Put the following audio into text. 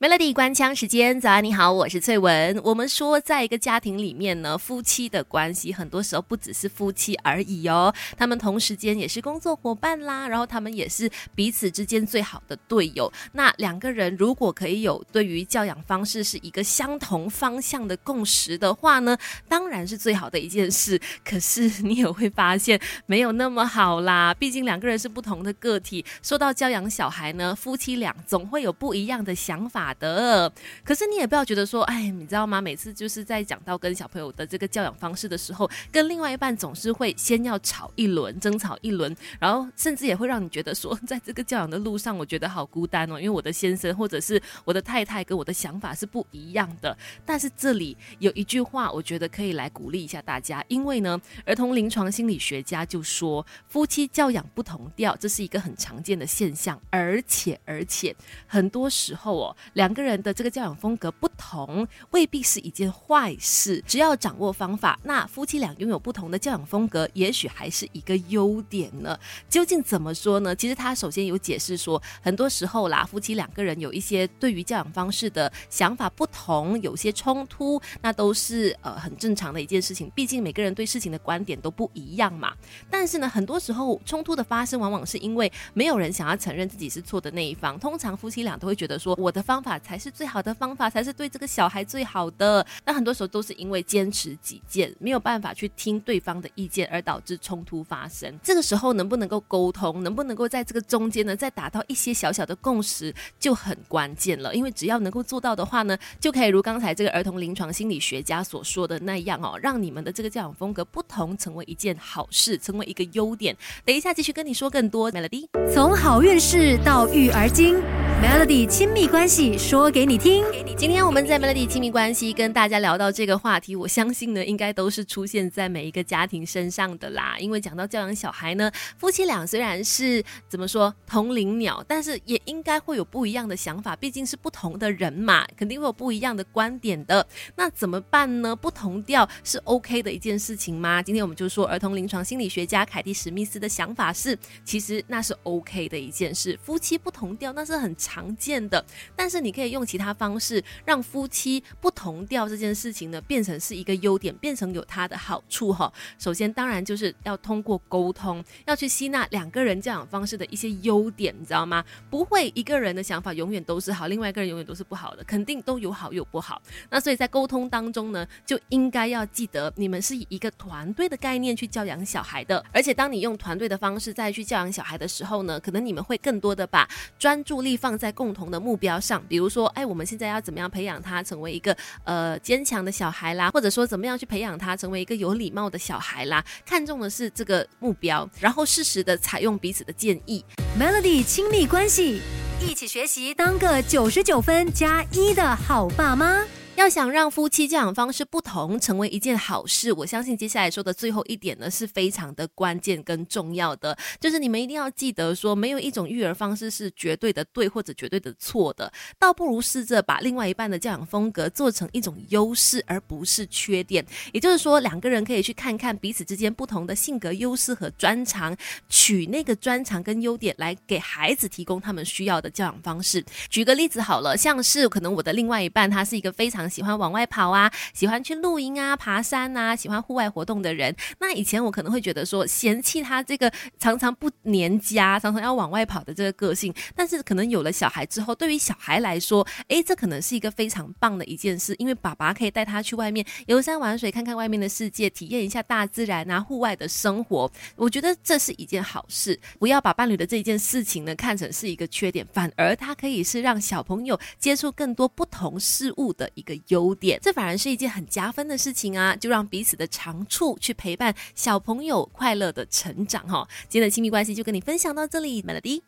Melody 关枪时间，早安，你好，我是翠文。我们说，在一个家庭里面呢，夫妻的关系很多时候不只是夫妻而已哦，他们同时间也是工作伙伴啦，然后他们也是彼此之间最好的队友。那两个人如果可以有对于教养方式是一个相同方向的共识的话呢，当然是最好的一件事。可是你也会发现没有那么好啦，毕竟两个人是不同的个体，说到教养小孩呢，夫妻俩总会有不一样的想法。的，可是你也不要觉得说，哎，你知道吗？每次就是在讲到跟小朋友的这个教养方式的时候，跟另外一半总是会先要吵一轮，争吵一轮，然后甚至也会让你觉得说，在这个教养的路上，我觉得好孤单哦，因为我的先生或者是我的太太跟我的想法是不一样的。但是这里有一句话，我觉得可以来鼓励一下大家，因为呢，儿童临床心理学家就说，夫妻教养不同调，这是一个很常见的现象，而且而且很多时候哦。两个人的这个教养风格不同，未必是一件坏事。只要掌握方法，那夫妻俩拥有不同的教养风格，也许还是一个优点呢。究竟怎么说呢？其实他首先有解释说，很多时候啦，夫妻两个人有一些对于教养方式的想法不同，有些冲突，那都是呃很正常的一件事情。毕竟每个人对事情的观点都不一样嘛。但是呢，很多时候冲突的发生，往往是因为没有人想要承认自己是错的那一方。通常夫妻俩都会觉得说，我的方法。才是最好的方法，才是对这个小孩最好的。那很多时候都是因为坚持己见，没有办法去听对方的意见，而导致冲突发生。这个时候能不能够沟通，能不能够在这个中间呢，再达到一些小小的共识，就很关键了。因为只要能够做到的话呢，就可以如刚才这个儿童临床心理学家所说的那样哦，让你们的这个教养风格不同，成为一件好事，成为一个优点。等一下继续跟你说更多。Melody，从好运事到育儿经。Melody 亲密关系说给你听。今天我们在 Melody 亲密关系跟大家聊到这个话题，我相信呢，应该都是出现在每一个家庭身上的啦。因为讲到教养小孩呢，夫妻俩虽然是怎么说同林鸟，但是也应该会有不一样的想法，毕竟是不同的人嘛，肯定会有不一样的观点的。那怎么办呢？不同调是 OK 的一件事情吗？今天我们就说，儿童临床心理学家凯蒂史密斯的想法是，其实那是 OK 的一件事。夫妻不同调，那是很。常见的，但是你可以用其他方式让夫妻同调这件事情呢，变成是一个优点，变成有它的好处哈。首先，当然就是要通过沟通，要去吸纳两个人教养方式的一些优点，你知道吗？不会一个人的想法永远都是好，另外一个人永远都是不好的，肯定都有好有不好。那所以在沟通当中呢，就应该要记得，你们是以一个团队的概念去教养小孩的，而且当你用团队的方式再去教养小孩的时候呢，可能你们会更多的把专注力放。在共同的目标上，比如说，哎，我们现在要怎么样培养他成为一个呃坚强的小孩啦，或者说怎么样去培养他成为一个有礼貌的小孩啦？看重的是这个目标，然后适时的采用彼此的建议。Melody 亲密关系，一起学习，当个九十九分加一的好爸妈。要想让夫妻教养方式不同成为一件好事，我相信接下来说的最后一点呢是非常的关键跟重要的，就是你们一定要记得说，没有一种育儿方式是绝对的对或者绝对的错的，倒不如试着把另外一半的教养风格做成一种优势，而不是缺点。也就是说，两个人可以去看看彼此之间不同的性格优势和专长，取那个专长跟优点来给孩子提供他们需要的教养方式。举个例子好了，像是可能我的另外一半他是一个非常喜欢往外跑啊，喜欢去露营啊、爬山啊，喜欢户外活动的人。那以前我可能会觉得说嫌弃他这个常常不黏家、常常要往外跑的这个个性。但是可能有了小孩之后，对于小孩来说，诶，这可能是一个非常棒的一件事，因为爸爸可以带他去外面游山玩水，看看外面的世界，体验一下大自然啊、户外的生活。我觉得这是一件好事。不要把伴侣的这一件事情呢看成是一个缺点，反而它可以是让小朋友接触更多不同事物的一个。优点，这反而是一件很加分的事情啊！就让彼此的长处去陪伴小朋友快乐的成长哈。今天的亲密关系就跟你分享到这里，Melody。